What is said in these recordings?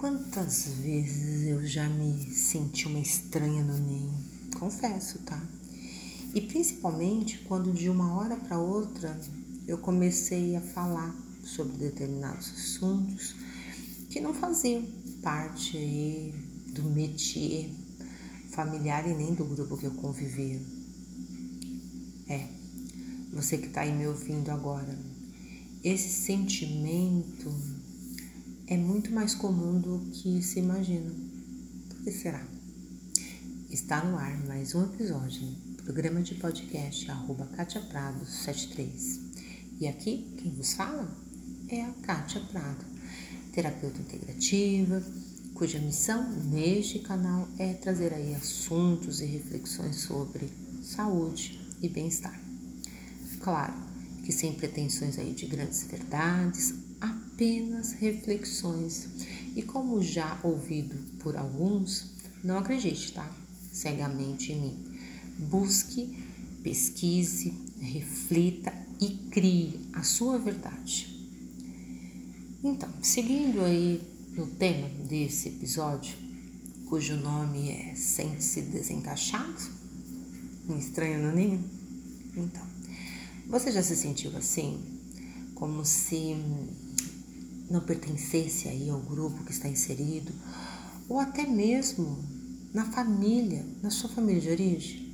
Quantas vezes eu já me senti uma estranha no ninho? Confesso, tá? E principalmente quando de uma hora para outra eu comecei a falar sobre determinados assuntos que não faziam parte aí do métier familiar e nem do grupo que eu convivia. É, você que está aí me ouvindo agora, esse sentimento é muito mais comum do que se imagina. Por que será? Está no ar mais um episódio programa de podcast arroba Kátia Prado 73. E aqui quem vos fala é a Kátia Prado, terapeuta integrativa, cuja missão neste canal é trazer aí assuntos e reflexões sobre saúde e bem-estar. Claro que sem pretensões aí de grandes verdades, apenas reflexões. E como já ouvido por alguns, não acredite, tá? Cegamente em mim. Busque, pesquise, reflita e crie a sua verdade. Então, seguindo aí no tema desse episódio, cujo nome é Sente-se Desencaixado? Um estranho ninho? Então, você já se sentiu assim? Como se não pertencesse aí ao grupo que está inserido, ou até mesmo na família, na sua família de origem?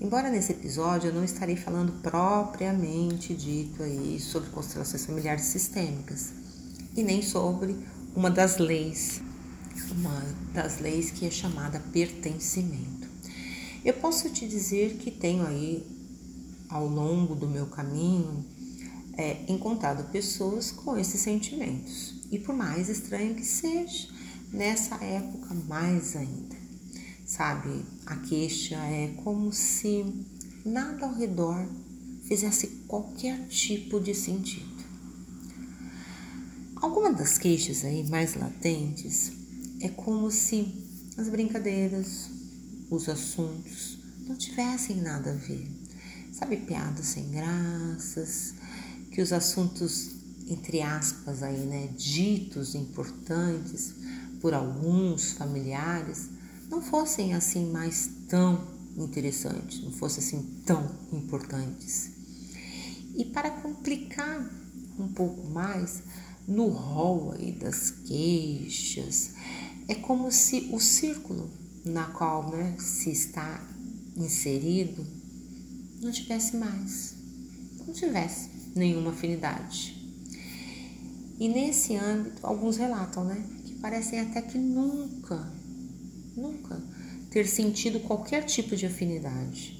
Embora nesse episódio eu não estarei falando propriamente dito aí sobre constelações familiares sistêmicas e nem sobre uma das leis, uma das leis que é chamada pertencimento. Eu posso te dizer que tenho aí ao longo do meu caminho é, encontrado pessoas com esses sentimentos. E por mais estranho que seja, nessa época mais ainda. Sabe, a queixa é como se nada ao redor fizesse qualquer tipo de sentido. Algumas das queixas aí mais latentes é como se as brincadeiras, os assuntos não tivessem nada a ver sabe, piadas sem graças, que os assuntos, entre aspas, aí, né, ditos importantes por alguns familiares, não fossem assim mais tão interessantes, não fossem assim tão importantes. E para complicar um pouco mais, no rol aí das queixas, é como se o círculo na qual né, se está inserido não tivesse mais, não tivesse nenhuma afinidade. E nesse âmbito, alguns relatam, né, que parecem até que nunca, nunca ter sentido qualquer tipo de afinidade.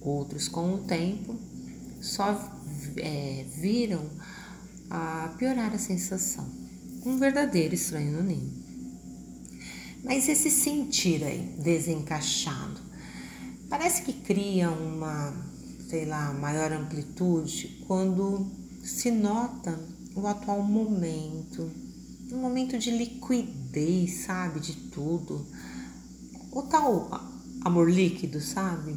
Outros, com o tempo, só é, viram a piorar a sensação. Um verdadeiro estranho no ninho. Mas esse sentir aí, desencaixado, Parece que cria uma, sei lá, maior amplitude quando se nota o atual momento, um momento de liquidez, sabe, de tudo. O tal amor líquido, sabe?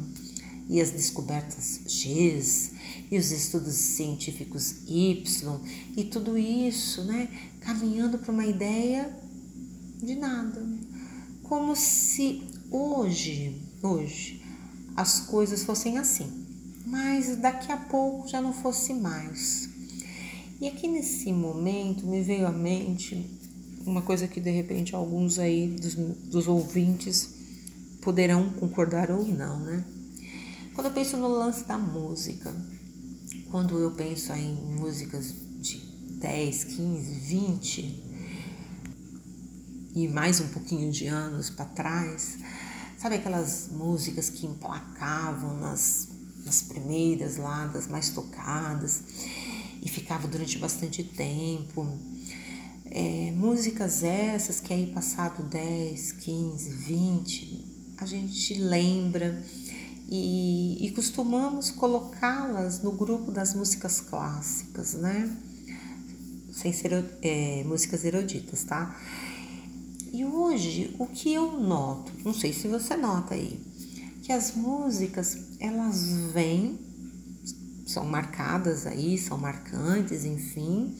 E as descobertas X, e os estudos científicos Y, e tudo isso, né, caminhando para uma ideia de nada. Como se hoje, hoje, as coisas fossem assim, mas daqui a pouco já não fosse mais. E aqui nesse momento me veio à mente uma coisa que de repente alguns aí dos, dos ouvintes poderão concordar ou não, né? Quando eu penso no lance da música, quando eu penso em músicas de 10, 15, 20 e mais um pouquinho de anos para trás, Sabe aquelas músicas que emplacavam nas, nas primeiras lá, das mais tocadas, e ficava durante bastante tempo. É, músicas essas que aí passado 10, 15, 20, a gente lembra e, e costumamos colocá-las no grupo das músicas clássicas, né? Sem ser é, músicas eruditas, tá? E hoje, o que eu noto, não sei se você nota aí, que as músicas, elas vêm, são marcadas aí, são marcantes, enfim,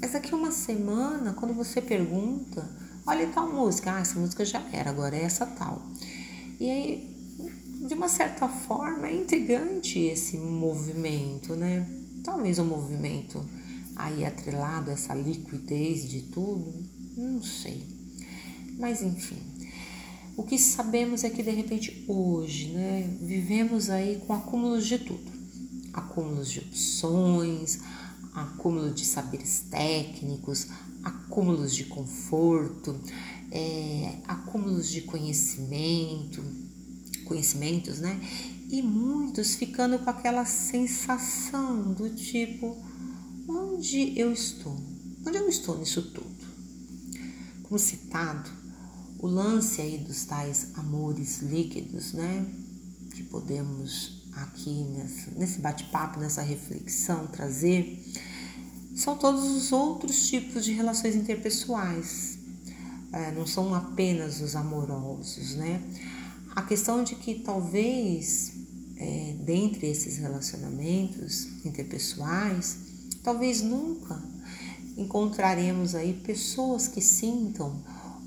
Mas daqui uma semana, quando você pergunta, olha tal música, ah, essa música já era, agora é essa tal. E aí, de uma certa forma, é intrigante esse movimento, né? Talvez um movimento aí atrelado essa liquidez de tudo, não sei. Mas enfim, o que sabemos é que de repente hoje, né, vivemos aí com acúmulos de tudo. Acúmulos de opções, acúmulo de saberes técnicos, acúmulos de conforto, é, acúmulos de conhecimento, conhecimentos, né? E muitos ficando com aquela sensação do tipo, onde eu estou? Onde eu estou nisso tudo? Como citado, o lance aí dos tais amores líquidos, né? Que podemos aqui nesse bate-papo, nessa reflexão trazer, são todos os outros tipos de relações interpessoais. É, não são apenas os amorosos, né? A questão de que talvez é, dentre esses relacionamentos interpessoais, talvez nunca encontraremos aí pessoas que sintam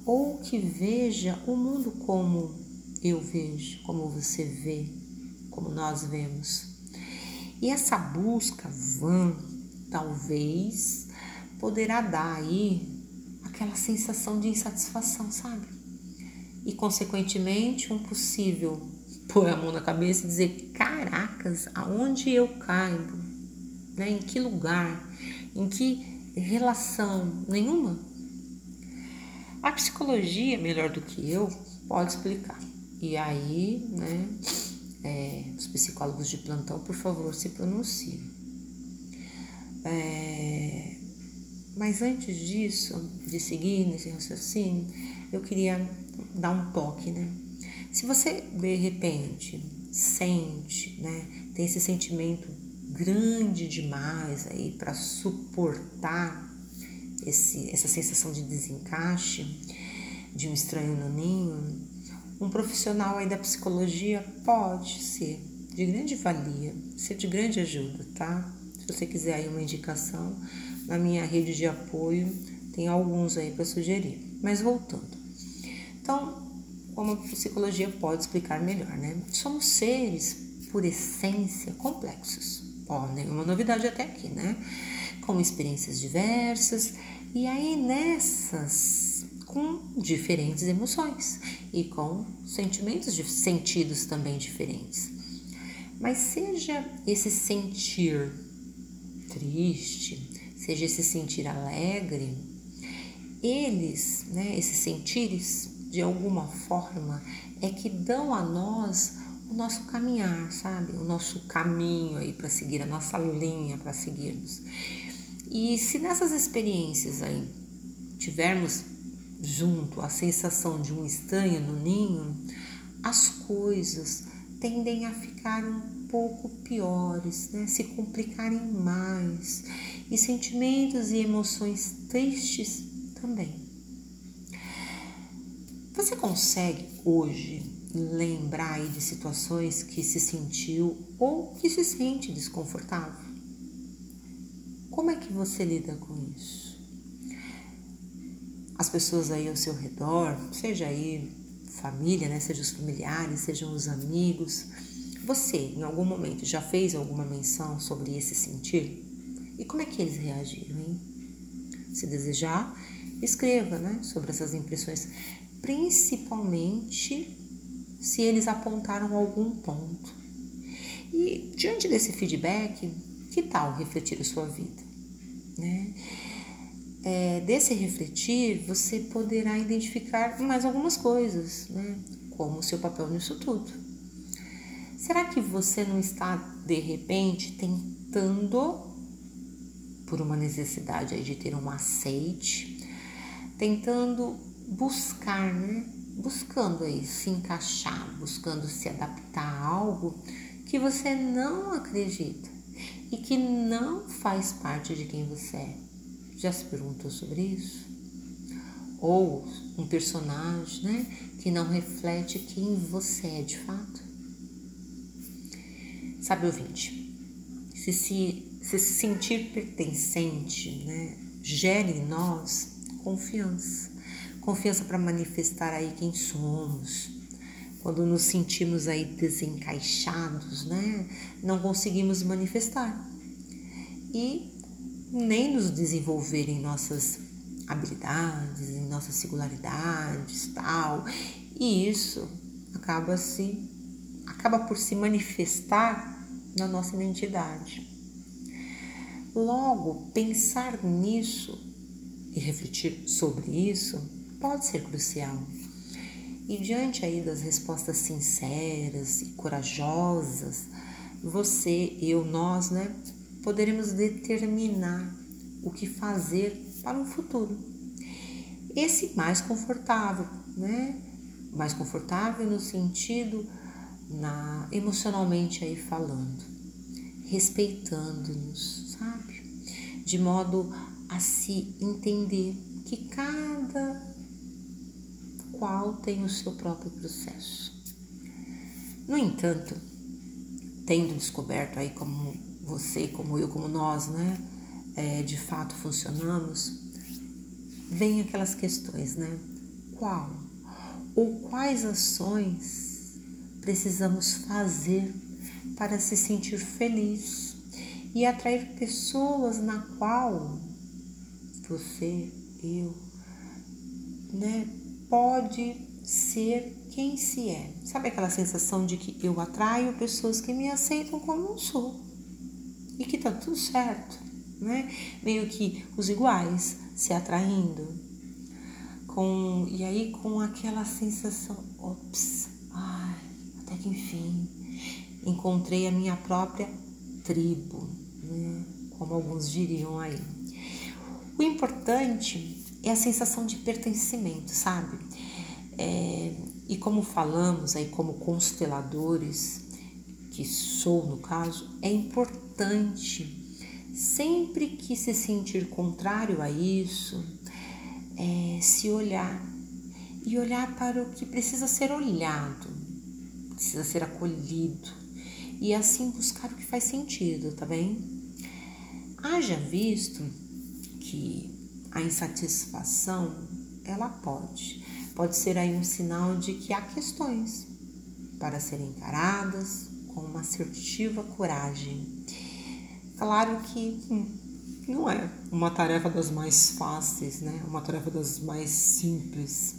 ou que veja o mundo como eu vejo, como você vê, como nós vemos. E essa busca vã, talvez, poderá dar aí aquela sensação de insatisfação, sabe? E, consequentemente, um possível pôr a mão na cabeça e dizer: caracas, aonde eu caibo? Né? Em que lugar? Em que relação? Nenhuma? A psicologia, melhor do que eu, pode explicar. E aí, né, é, os psicólogos de plantão, por favor, se pronunciem. É, mas antes disso, de seguir nesse raciocínio, eu queria dar um toque, né? Se você de repente sente, né, tem esse sentimento grande demais aí para suportar esse, essa sensação de desencaixe de um estranho no ninho, um profissional aí da psicologia pode ser de grande valia, ser de grande ajuda, tá? Se você quiser aí uma indicação, na minha rede de apoio tem alguns aí para sugerir. Mas voltando. Então, como a psicologia pode explicar melhor, né? Somos seres, por essência, complexos. Ó, nenhuma novidade até aqui, né? Com experiências diversas e aí nessas, com diferentes emoções e com sentimentos, sentidos também diferentes. Mas seja esse sentir triste, seja esse sentir alegre, eles, né, esses sentires, de alguma forma, é que dão a nós o nosso caminhar, sabe? O nosso caminho aí para seguir, a nossa linha para seguirmos. E se nessas experiências aí tivermos junto a sensação de um estranho no ninho, as coisas tendem a ficar um pouco piores, né? se complicarem mais, e sentimentos e emoções tristes também. Você consegue hoje lembrar de situações que se sentiu ou que se sente desconfortável? Como é que você lida com isso? As pessoas aí ao seu redor, seja aí família, né, seja os familiares, sejam os amigos, você em algum momento já fez alguma menção sobre esse sentir? E como é que eles reagiram, hein? Se desejar, escreva, né, sobre essas impressões, principalmente se eles apontaram algum ponto. E diante desse feedback, que tal refletir a sua vida? Né? É, desse refletir, você poderá identificar mais algumas coisas, né? como o seu papel nisso tudo. Será que você não está, de repente, tentando, por uma necessidade de ter um aceite, tentando buscar, né? buscando aí se encaixar, buscando se adaptar a algo que você não acredita? E que não faz parte de quem você é. Já se perguntou sobre isso? Ou um personagem né, que não reflete quem você é de fato? Sabe, ouvinte, se se, se sentir pertencente, né, gere em nós confiança. Confiança para manifestar aí quem somos. Quando nos sentimos aí desencaixados, né? Não conseguimos manifestar. E nem nos desenvolver em nossas habilidades, em nossas singularidades, tal. E isso acaba se acaba por se manifestar na nossa identidade. Logo, pensar nisso e refletir sobre isso pode ser crucial. E diante aí das respostas sinceras e corajosas, você, eu, nós, né, poderemos determinar o que fazer para um futuro. Esse mais confortável, né? Mais confortável no sentido na emocionalmente aí falando, respeitando-nos, sabe? De modo a se entender que cada qual tem o seu próprio processo. No entanto, tendo descoberto aí como você, como eu, como nós, né, é, de fato funcionamos, vem aquelas questões, né? Qual ou quais ações precisamos fazer para se sentir feliz e atrair pessoas na qual você, eu, né, pode ser quem se é. Sabe aquela sensação de que eu atraio pessoas que me aceitam como eu sou e que tá tudo certo, né? Meio que os iguais se atraindo com e aí com aquela sensação, ops, ai, até que enfim encontrei a minha própria tribo, né? como alguns diriam aí. O importante é a sensação de pertencimento, sabe? É, e como falamos aí como consteladores, que sou no caso, é importante sempre que se sentir contrário a isso, é, se olhar e olhar para o que precisa ser olhado, precisa ser acolhido e assim buscar o que faz sentido, tá bem? Haja visto que a insatisfação ela pode, pode ser aí um sinal de que há questões para serem encaradas com uma assertiva coragem. Claro que hum, não é uma tarefa das mais fáceis, né? Uma tarefa das mais simples.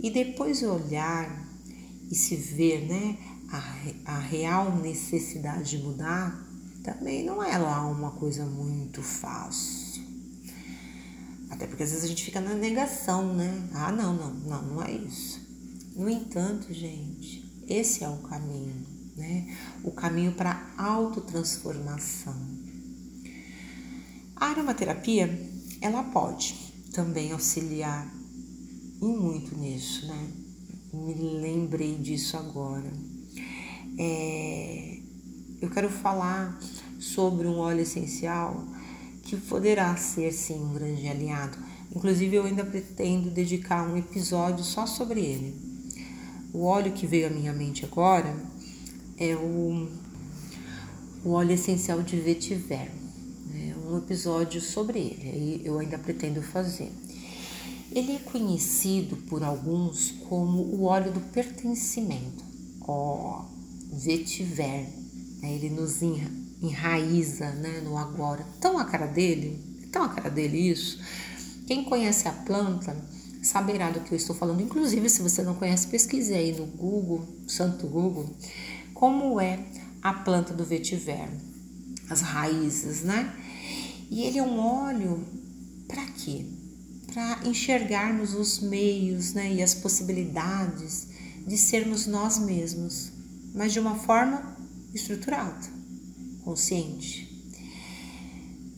E depois olhar e se ver, né, a, a real necessidade de mudar, também não é lá uma coisa muito fácil. Até porque às vezes a gente fica na negação, né? Ah, não, não, não, não é isso. No entanto, gente, esse é o caminho, né? O caminho para autotransformação. A aromaterapia, ela pode também auxiliar e muito nisso, né? me lembrei disso agora. É, eu quero falar sobre um óleo essencial que poderá ser sim um grande aliado. Inclusive, eu ainda pretendo dedicar um episódio só sobre ele. O óleo que veio à minha mente agora é o, o óleo essencial de vetiver. É um episódio sobre ele, eu ainda pretendo fazer. Ele é conhecido por alguns como o óleo do pertencimento, ó, vetiver. Né? Ele nos enraiza né, no agora. Tão a cara dele, tão a cara dele isso. Quem conhece a planta saberá do que eu estou falando. Inclusive, se você não conhece, pesquise aí no Google, Santo Google, como é a planta do vetiver, as raízes, né? E ele é um óleo para quê? para enxergarmos os meios né, e as possibilidades de sermos nós mesmos, mas de uma forma estruturada, consciente.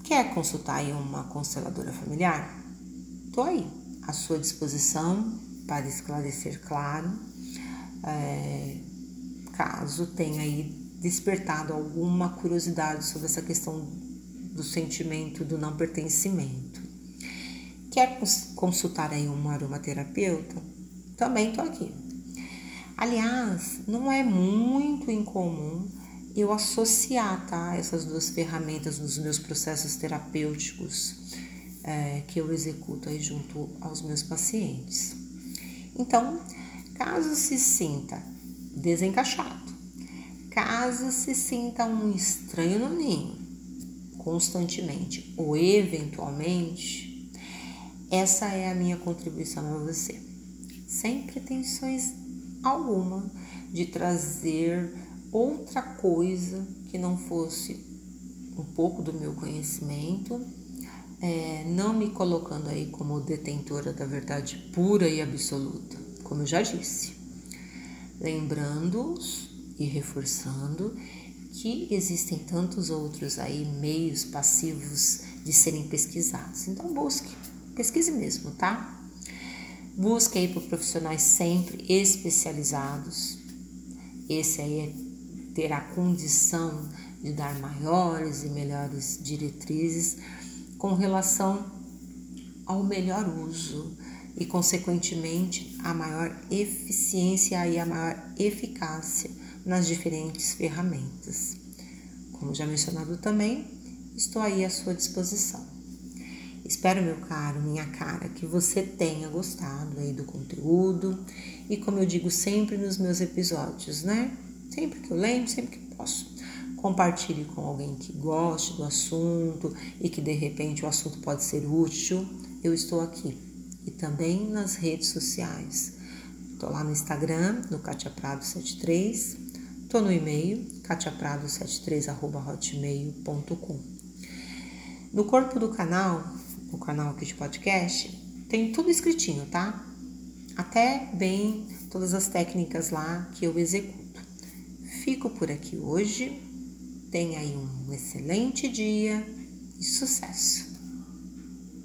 Quer consultar aí uma consteladora familiar? Estou aí à sua disposição para esclarecer, claro, é, caso tenha aí despertado alguma curiosidade sobre essa questão do sentimento do não pertencimento. Quer consultar aí um aromaterapeuta? Também estou aqui. Aliás, não é muito incomum eu associar tá, essas duas ferramentas nos meus processos terapêuticos é, que eu executo aí junto aos meus pacientes. Então, caso se sinta desencaixado, caso se sinta um estranho no ninho, constantemente ou eventualmente, essa é a minha contribuição a você. Sem pretensões alguma de trazer outra coisa que não fosse um pouco do meu conhecimento, é, não me colocando aí como detentora da verdade pura e absoluta, como eu já disse. Lembrando e reforçando que existem tantos outros aí meios passivos de serem pesquisados. Então busque, pesquise mesmo, tá? Busque aí por profissionais sempre especializados. Esse aí é ter a condição de dar maiores e melhores diretrizes com relação ao melhor uso e, consequentemente, a maior eficiência e a maior eficácia nas diferentes ferramentas. Como já mencionado também, estou aí à sua disposição. Espero, meu caro, minha cara, que você tenha gostado aí do conteúdo e como eu digo sempre nos meus episódios, né? Sempre que eu lembro, sempre que posso. Compartilhe com alguém que goste do assunto e que de repente o assunto pode ser útil. Eu estou aqui e também nas redes sociais. Estou lá no Instagram, no Katia Prado 73. Estou no e-mail, katiaprado73.hotmail.com. No corpo do canal, no canal aqui de podcast, tem tudo escritinho, tá? Até bem todas as técnicas lá que eu executo. Fico por aqui hoje. Tenha aí um excelente dia e sucesso!